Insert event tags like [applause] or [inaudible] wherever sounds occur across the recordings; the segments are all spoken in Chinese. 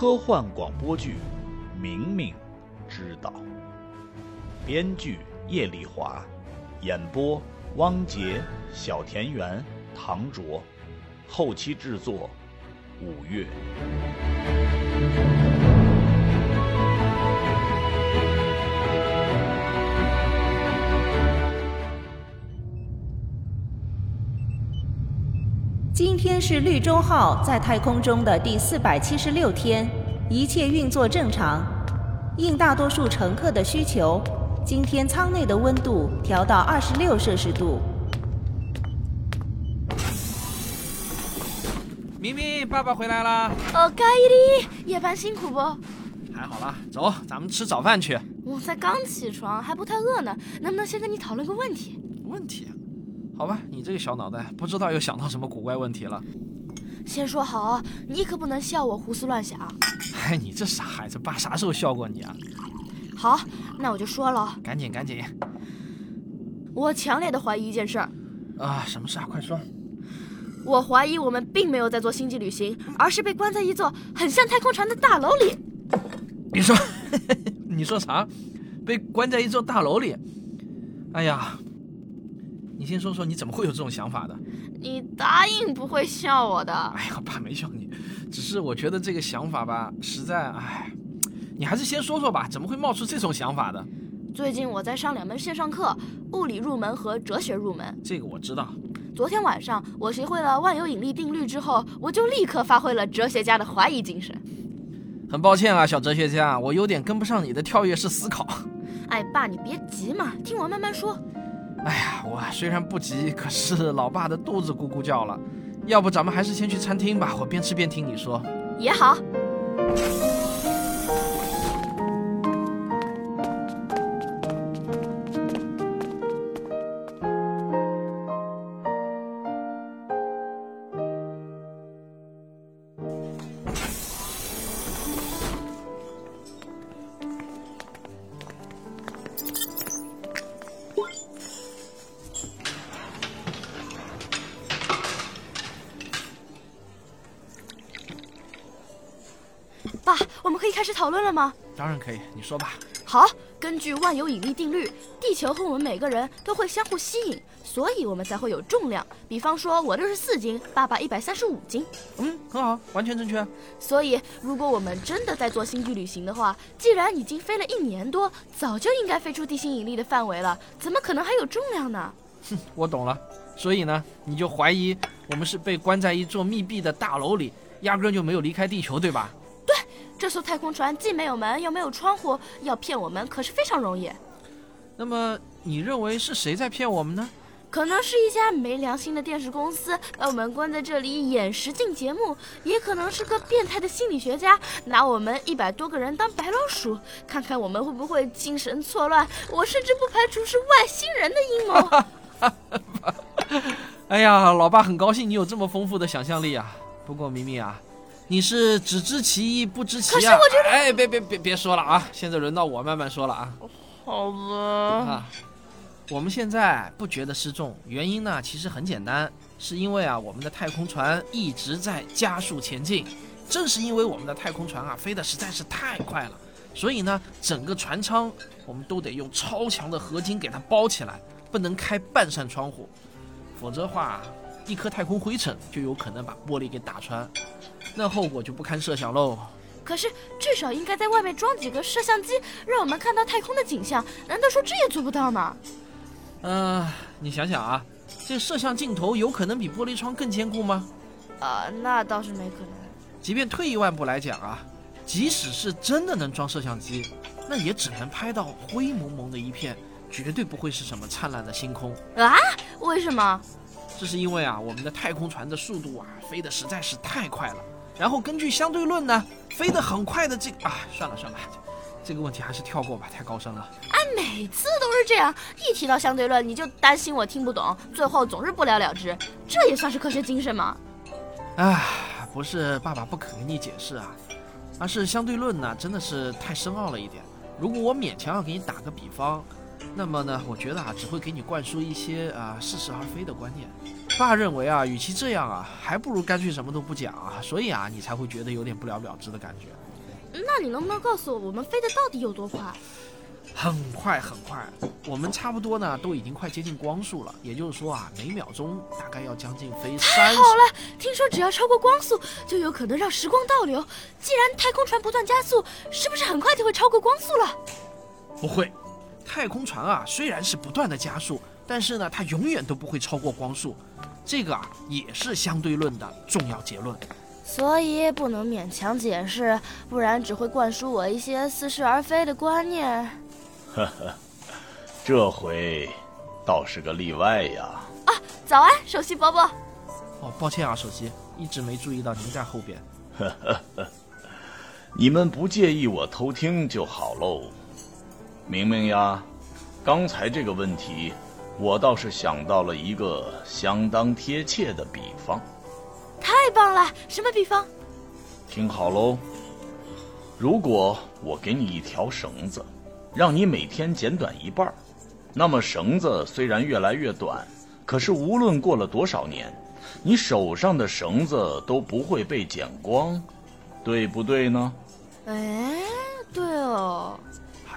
科幻广播剧《明明知道》，编剧叶丽华，演播汪杰、小田园、唐卓，后期制作五月。今天是绿洲号在太空中的第四百七十六天，一切运作正常。应大多数乘客的需求，今天舱内的温度调到二十六摄氏度。明明，爸爸回来啦！哦，盖伊利，夜班辛苦不？还好啦，走，咱们吃早饭去。我才刚起床，还不太饿呢，能不能先跟你讨论个问题？问题？好吧，你这个小脑袋，不知道又想到什么古怪问题了。先说好啊，你可不能笑我胡思乱想。哎，你这傻孩子，爸啥时候笑过你啊？好，那我就说了。赶紧赶紧。我强烈的怀疑一件事儿。啊，什么事啊？快说。我怀疑我们并没有在做星际旅行，而是被关在一座很像太空船的大楼里。你说，[laughs] 你说啥？被关在一座大楼里？哎呀！你先说说你怎么会有这种想法的？你答应不会笑我的。哎呀，爸没笑你，只是我觉得这个想法吧，实在哎，你还是先说说吧，怎么会冒出这种想法的？最近我在上两门线上课，物理入门和哲学入门。这个我知道。昨天晚上我学会了万有引力定律之后，我就立刻发挥了哲学家的怀疑精神。很抱歉啊，小哲学家，我有点跟不上你的跳跃式思考。哎，爸，你别急嘛，听我慢慢说。哎呀，我虽然不急，可是老爸的肚子咕咕叫了。要不咱们还是先去餐厅吧，我边吃边听你说。也好。我们可以开始讨论了吗？当然可以，你说吧。好，根据万有引力定律，地球和我们每个人都会相互吸引，所以我们才会有重量。比方说，我六十四斤，爸爸一百三十五斤。嗯，很好，完全正确。所以，如果我们真的在做星际旅行的话，既然已经飞了一年多，早就应该飞出地心引力的范围了，怎么可能还有重量呢？哼，[laughs] 我懂了。所以呢，你就怀疑我们是被关在一座密闭的大楼里，压根就没有离开地球，对吧？这艘太空船既没有门又没有窗户，要骗我们可是非常容易。那么你认为是谁在骗我们呢？可能是一家没良心的电视公司把我们关在这里演实境节目，也可能是个变态的心理学家拿我们一百多个人当白老鼠，看看我们会不会精神错乱。我甚至不排除是外星人的阴谋。[laughs] 哎呀，老爸很高兴你有这么丰富的想象力啊。不过明明啊。你是只知其一不知其二。可是我觉得，哎，别别别别说了啊！现在轮到我慢慢说了啊。好吧。啊，我们现在不觉得失重，原因呢其实很简单，是因为啊我们的太空船一直在加速前进。正是因为我们的太空船啊飞得实在是太快了，所以呢整个船舱我们都得用超强的合金给它包起来，不能开半扇窗户，否则的话一颗太空灰尘就有可能把玻璃给打穿。那后果就不堪设想喽。可是至少应该在外面装几个摄像机，让我们看到太空的景象。难道说这也做不到吗？嗯，你想想啊，这摄像镜头有可能比玻璃窗更坚固吗？啊，那倒是没可能。即便退一万步来讲啊，即使是真的能装摄像机，那也只能拍到灰蒙蒙的一片，绝对不会是什么灿烂的星空。啊？为什么？这是因为啊，我们的太空船的速度啊，飞得实在是太快了。然后根据相对论呢，飞得很快的这啊，算了算了，这个问题还是跳过吧，太高深了。哎，每次都是这样，一提到相对论你就担心我听不懂，最后总是不了了之，这也算是科学精神吗？啊，不是爸爸不肯跟你解释啊，而是相对论呢真的是太深奥了一点。如果我勉强要给你打个比方。那么呢，我觉得啊，只会给你灌输一些啊似是而非的观念。爸认为啊，与其这样啊，还不如干脆什么都不讲啊。所以啊，你才会觉得有点不了了之的感觉。那你能不能告诉我，我们飞的到底有多快？很快很快，我们差不多呢都已经快接近光速了，也就是说啊，每秒钟大概要将近飞三十。好了，听说只要超过光速，就有可能让时光倒流。既然太空船不断加速，是不是很快就会超过光速了？不会，太空船啊虽然是不断的加速，但是呢它永远都不会超过光速，这个啊也是相对论的重要结论。所以不能勉强解释，不然只会灌输我一些似是而非的观念。呵呵，这回倒是个例外呀！啊，早安，首席伯伯。哦，抱歉啊，首席，一直没注意到您在后边。呵呵呵，你们不介意我偷听就好喽。明明呀，刚才这个问题，我倒是想到了一个相当贴切的比方。太棒了，什么比方？听好喽，如果我给你一条绳子。让你每天剪短一半那么绳子虽然越来越短，可是无论过了多少年，你手上的绳子都不会被剪光，对不对呢？哎，对哦，啊，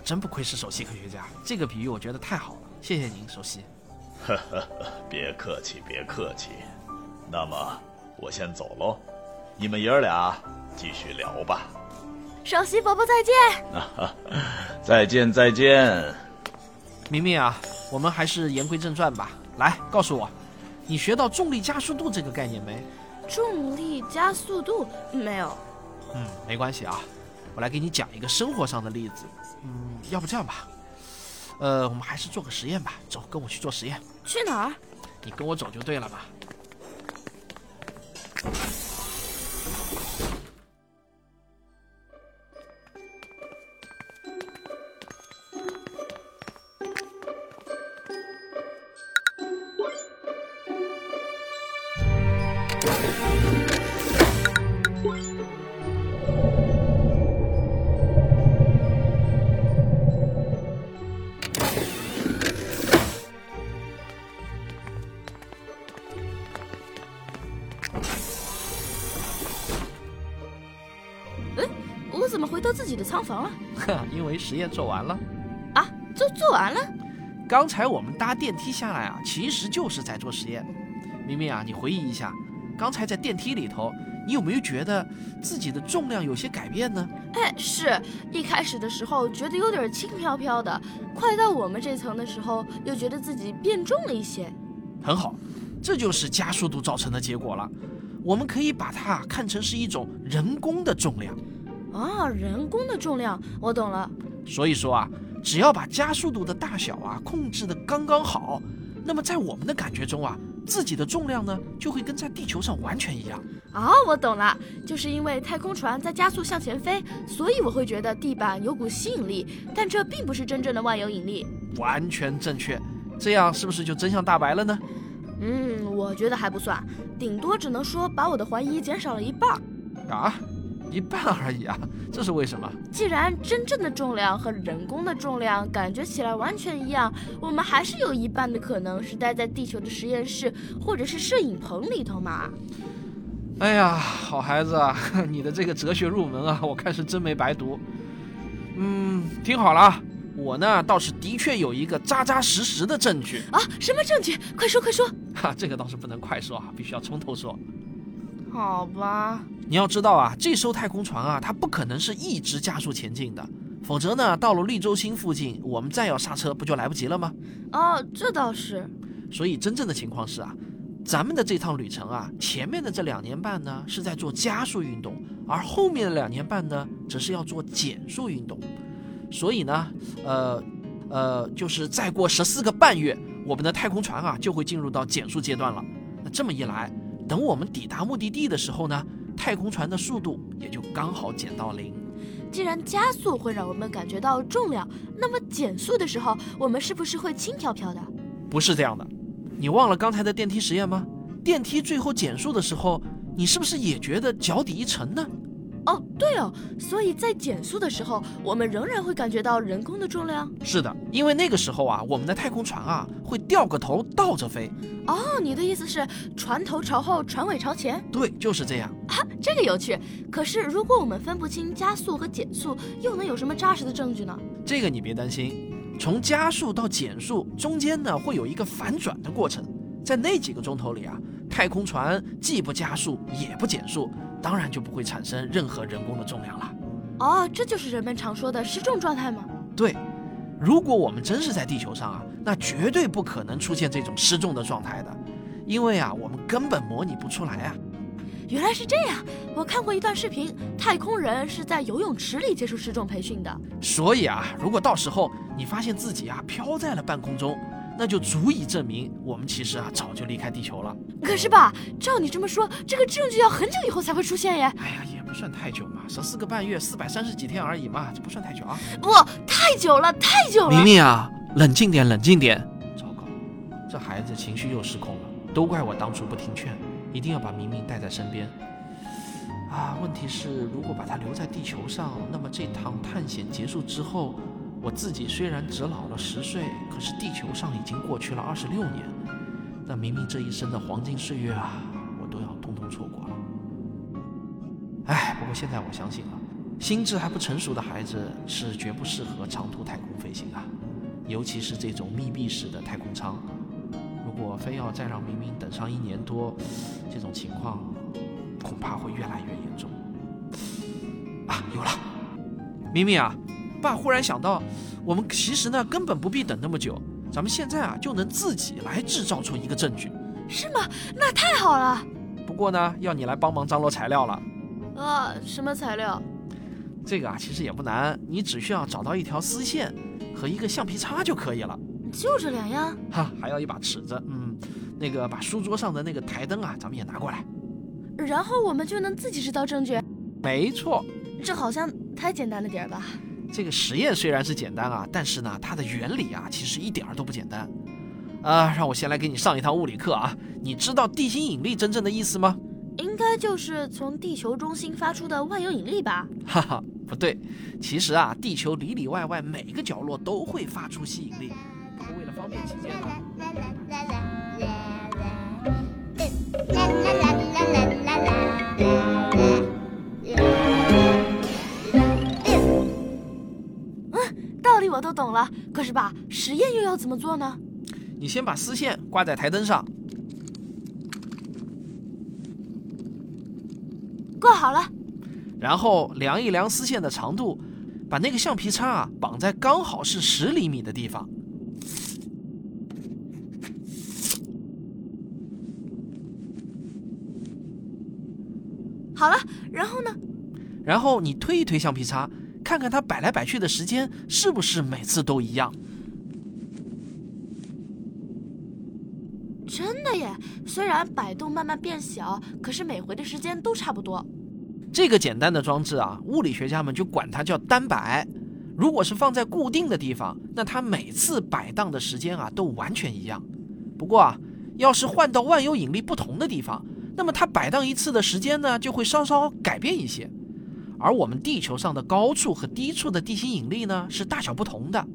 真不愧是首席科学家，这个比喻我觉得太好了，谢谢您，首席。呵呵呵，别客气，别客气。那么我先走喽，你们爷儿俩继续聊吧。首席伯伯再见，[laughs] 再见再见，明明啊，我们还是言归正传吧。来，告诉我，你学到重力加速度这个概念没？重力加速度没有。嗯，没关系啊，我来给你讲一个生活上的例子。嗯，要不这样吧，呃，我们还是做个实验吧。走，跟我去做实验。去哪儿？你跟我走就对了嘛。我己的仓房了？[laughs] 呵，因为实验做完了。啊，做做完了？刚才我们搭电梯下来啊，其实就是在做实验。明明啊，你回忆一下，刚才在电梯里头，你有没有觉得自己的重量有些改变呢？哎，是一开始的时候觉得有点轻飘飘的，快到我们这层的时候，又觉得自己变重了一些。很好，这就是加速度造成的结果了。我们可以把它看成是一种人工的重量。啊，人工的重量，我懂了。所以说啊，只要把加速度的大小啊控制的刚刚好，那么在我们的感觉中啊，自己的重量呢就会跟在地球上完全一样。哦，我懂了，就是因为太空船在加速向前飞，所以我会觉得地板有股吸引力，但这并不是真正的万有引力。完全正确，这样是不是就真相大白了呢？嗯，我觉得还不算，顶多只能说把我的怀疑减少了一半。啊？一半而已啊，这是为什么？既然真正的重量和人工的重量感觉起来完全一样，我们还是有一半的可能是待在地球的实验室或者是摄影棚里头嘛。哎呀，好孩子啊，[laughs] 你的这个哲学入门啊，我看是真没白读。嗯，听好了啊，我呢倒是的确有一个扎扎实实的证据啊。什么证据？快说快说！哈，这个倒是不能快说啊，必须要从头说。好吧。你要知道啊，这艘太空船啊，它不可能是一直加速前进的，否则呢，到了绿洲星附近，我们再要刹车，不就来不及了吗？哦，这倒是。所以真正的情况是啊，咱们的这趟旅程啊，前面的这两年半呢是在做加速运动，而后面的两年半呢，则是要做减速运动。所以呢，呃，呃，就是再过十四个半月，我们的太空船啊就会进入到减速阶段了。那这么一来，等我们抵达目的地的时候呢？太空船的速度也就刚好减到零。既然加速会让我们感觉到重量，那么减速的时候，我们是不是会轻飘飘的？不是这样的。你忘了刚才的电梯实验吗？电梯最后减速的时候，你是不是也觉得脚底一沉呢？哦，对哦，所以在减速的时候，我们仍然会感觉到人工的重量。是的，因为那个时候啊，我们的太空船啊会掉个头倒着飞。哦，你的意思是船头朝后，船尾朝前？对，就是这样。啊，这个有趣。可是如果我们分不清加速和减速，又能有什么扎实的证据呢？这个你别担心，从加速到减速中间呢会有一个反转的过程，在那几个钟头里啊，太空船既不加速也不减速。当然就不会产生任何人工的重量了。哦，这就是人们常说的失重状态吗？对，如果我们真是在地球上啊，那绝对不可能出现这种失重的状态的，因为啊，我们根本模拟不出来啊。原来是这样，我看过一段视频，太空人是在游泳池里接受失重培训的。所以啊，如果到时候你发现自己啊飘在了半空中，那就足以证明我们其实啊早就离开地球了。可是吧，照你这么说，这个证据要很久以后才会出现耶。哎呀，也不算太久嘛，十四个半月，四百三十几天而已嘛，这不算太久啊。不，太久了，太久了。明明啊，冷静点，冷静点。糟糕，这孩子情绪又失控了，都怪我当初不听劝，一定要把明明带在身边。啊，问题是如果把他留在地球上，那么这趟探险结束之后。我自己虽然只老了十岁，可是地球上已经过去了二十六年，那明明这一生的黄金岁月啊，我都要通通错过了。哎，不过现在我相信了，心智还不成熟的孩子是绝不适合长途太空飞行啊，尤其是这种密闭式的太空舱。如果非要再让明明等上一年多，这种情况恐怕会越来越严重。啊，有了，明明啊！爸忽然想到，我们其实呢根本不必等那么久，咱们现在啊就能自己来制造出一个证据，是吗？那太好了。不过呢，要你来帮忙张罗材料了。啊，什么材料？这个啊其实也不难，你只需要找到一条丝线和一个橡皮擦就可以了。就这两样？哈，还要一把尺子。嗯，那个把书桌上的那个台灯啊，咱们也拿过来。然后我们就能自己制造证据。没错。这好像太简单了点吧？这个实验虽然是简单啊，但是呢，它的原理啊，其实一点儿都不简单。啊，让我先来给你上一堂物理课啊。你知道地心引力真正的意思吗？应该就是从地球中心发出的万有引力吧？哈哈，不对，其实啊，地球里里外外每个角落都会发出吸引力。不过为了方便起见呢。我都懂了，可是吧，实验又要怎么做呢？你先把丝线挂在台灯上，挂好了。然后量一量丝线的长度，把那个橡皮擦啊绑在刚好是十厘米的地方。好了，然后呢？然后你推一推橡皮擦。看看它摆来摆去的时间是不是每次都一样？真的耶！虽然摆动慢慢变小，可是每回的时间都差不多。这个简单的装置啊，物理学家们就管它叫单摆。如果是放在固定的地方，那它每次摆荡的时间啊都完全一样。不过啊，要是换到万有引力不同的地方，那么它摆荡一次的时间呢就会稍稍改变一些。而我们地球上的高处和低处的地心引力呢是大小不同的。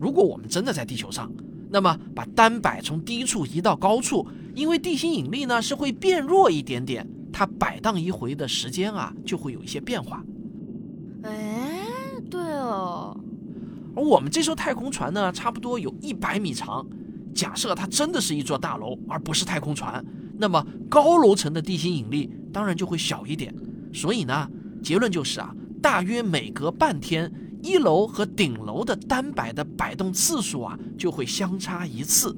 如果我们真的在地球上，那么把单摆从低处移到高处，因为地心引力呢是会变弱一点点，它摆荡一回的时间啊就会有一些变化。哎，对哦。而我们这艘太空船呢，差不多有一百米长。假设它真的是一座大楼，而不是太空船，那么高楼层的地心引力当然就会小一点。所以呢。结论就是啊，大约每隔半天，一楼和顶楼的单摆的摆动次数啊，就会相差一次。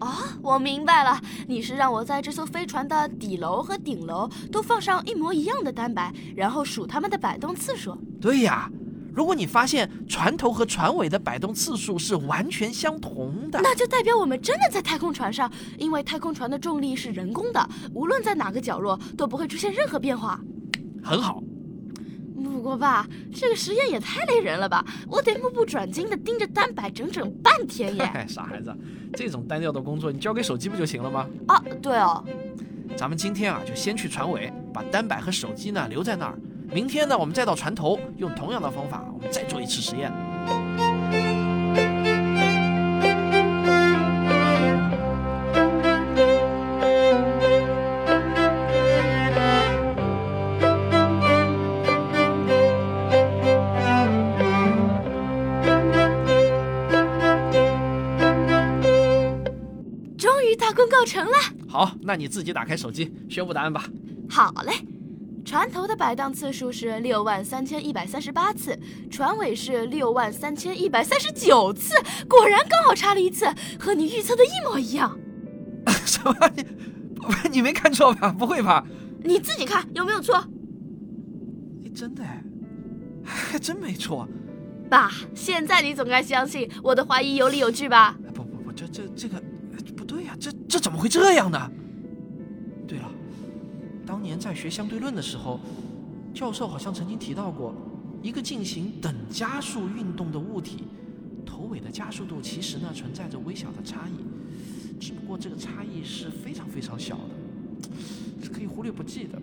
哦，我明白了，你是让我在这艘飞船的底楼和顶楼都放上一模一样的单摆，然后数它们的摆动次数。对呀，如果你发现船头和船尾的摆动次数是完全相同的，那就代表我们真的在太空船上，因为太空船的重力是人工的，无论在哪个角落都不会出现任何变化。很好，不过爸，这个实验也太累人了吧！我得目不转睛地盯着单摆整整半天耶。傻孩子，这种单调的工作你交给手机不就行了吗？啊，对哦。咱们今天啊，就先去船尾把单摆和手机呢留在那儿。明天呢，我们再到船头，用同样的方法，我们再做一次实验。终于大功告成了。好，那你自己打开手机宣布答案吧。好嘞，船头的摆荡次数是六万三千一百三十八次，船尾是六万三千一百三十九次，果然刚好差了一次，和你预测的一模一样。[laughs] 什么？你你没看错吧？不会吧？你自己看有没有错？你真的哎，还 [laughs] 真没错。爸，现在你总该相信我的怀疑有理有据吧？不不不，这这这个这这怎么会这样呢？对了，当年在学相对论的时候，教授好像曾经提到过，一个进行等加速运动的物体，头尾的加速度其实呢存在着微小的差异，只不过这个差异是非常非常小的，是可以忽略不计的。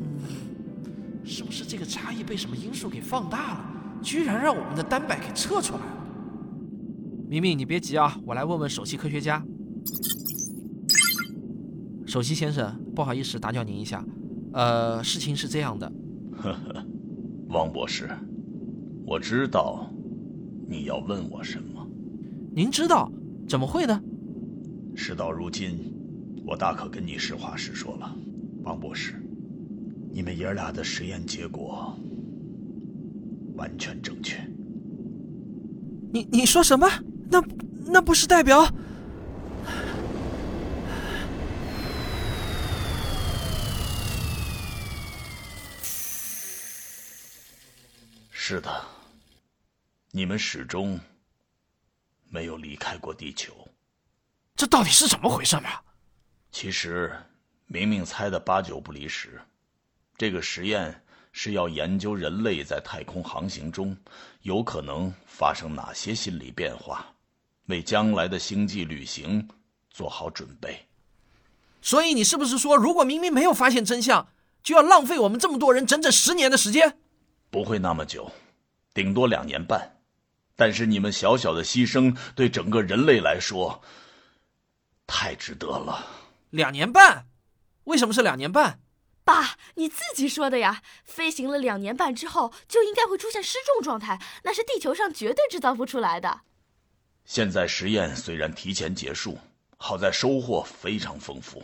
嗯，是不是这个差异被什么因素给放大了，居然让我们的单摆给测出来了？明明，你别急啊，我来问问首席科学家。首席先生，不好意思打搅您一下，呃，事情是这样的，呵呵，王博士，我知道你要问我什么。您知道？怎么会呢？事到如今，我大可跟你实话实说了，王博士，你们爷俩的实验结果完全正确。你你说什么？那那不是代表？是的，你们始终没有离开过地球。这到底是怎么回事嘛？其实，明明猜的八九不离十。这个实验是要研究人类在太空航行中有可能发生哪些心理变化，为将来的星际旅行做好准备。所以你是不是说，如果明明没有发现真相，就要浪费我们这么多人整整十年的时间？不会那么久，顶多两年半。但是你们小小的牺牲，对整个人类来说，太值得了。两年半？为什么是两年半？爸，你自己说的呀！飞行了两年半之后，就应该会出现失重状态，那是地球上绝对制造不出来的。现在实验虽然提前结束，好在收获非常丰富。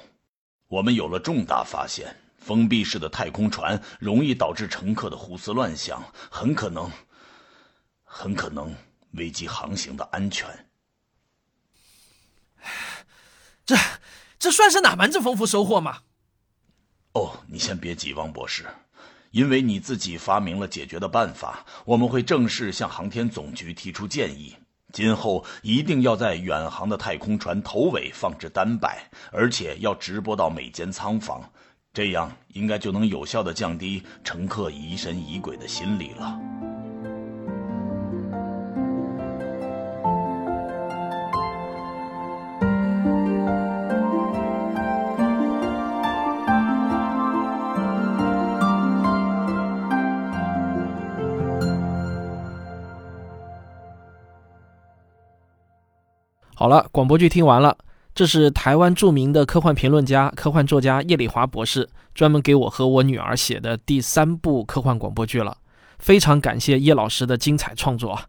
我们有了重大发现：封闭式的太空船容易导致乘客的胡思乱想，很可能，很可能危及航行的安全。这这算是哪门子丰富收获吗？哦，你先别急，汪博士，因为你自己发明了解决的办法，我们会正式向航天总局提出建议。今后一定要在远航的太空船头尾放置单摆，而且要直播到每间舱房，这样应该就能有效的降低乘客疑神疑鬼的心理了。好了，广播剧听完了。这是台湾著名的科幻评论家、科幻作家叶礼华博士专门给我和我女儿写的第三部科幻广播剧了。非常感谢叶老师的精彩创作。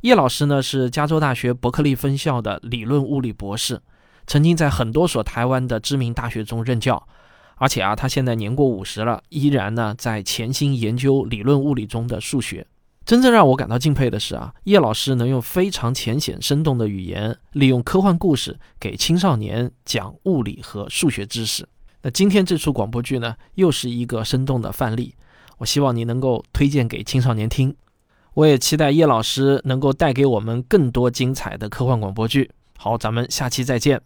叶老师呢是加州大学伯克利分校的理论物理博士，曾经在很多所台湾的知名大学中任教，而且啊，他现在年过五十了，依然呢在潜心研究理论物理中的数学。真正让我感到敬佩的是啊，叶老师能用非常浅显生动的语言，利用科幻故事给青少年讲物理和数学知识。那今天这出广播剧呢，又是一个生动的范例。我希望你能够推荐给青少年听。我也期待叶老师能够带给我们更多精彩的科幻广播剧。好，咱们下期再见。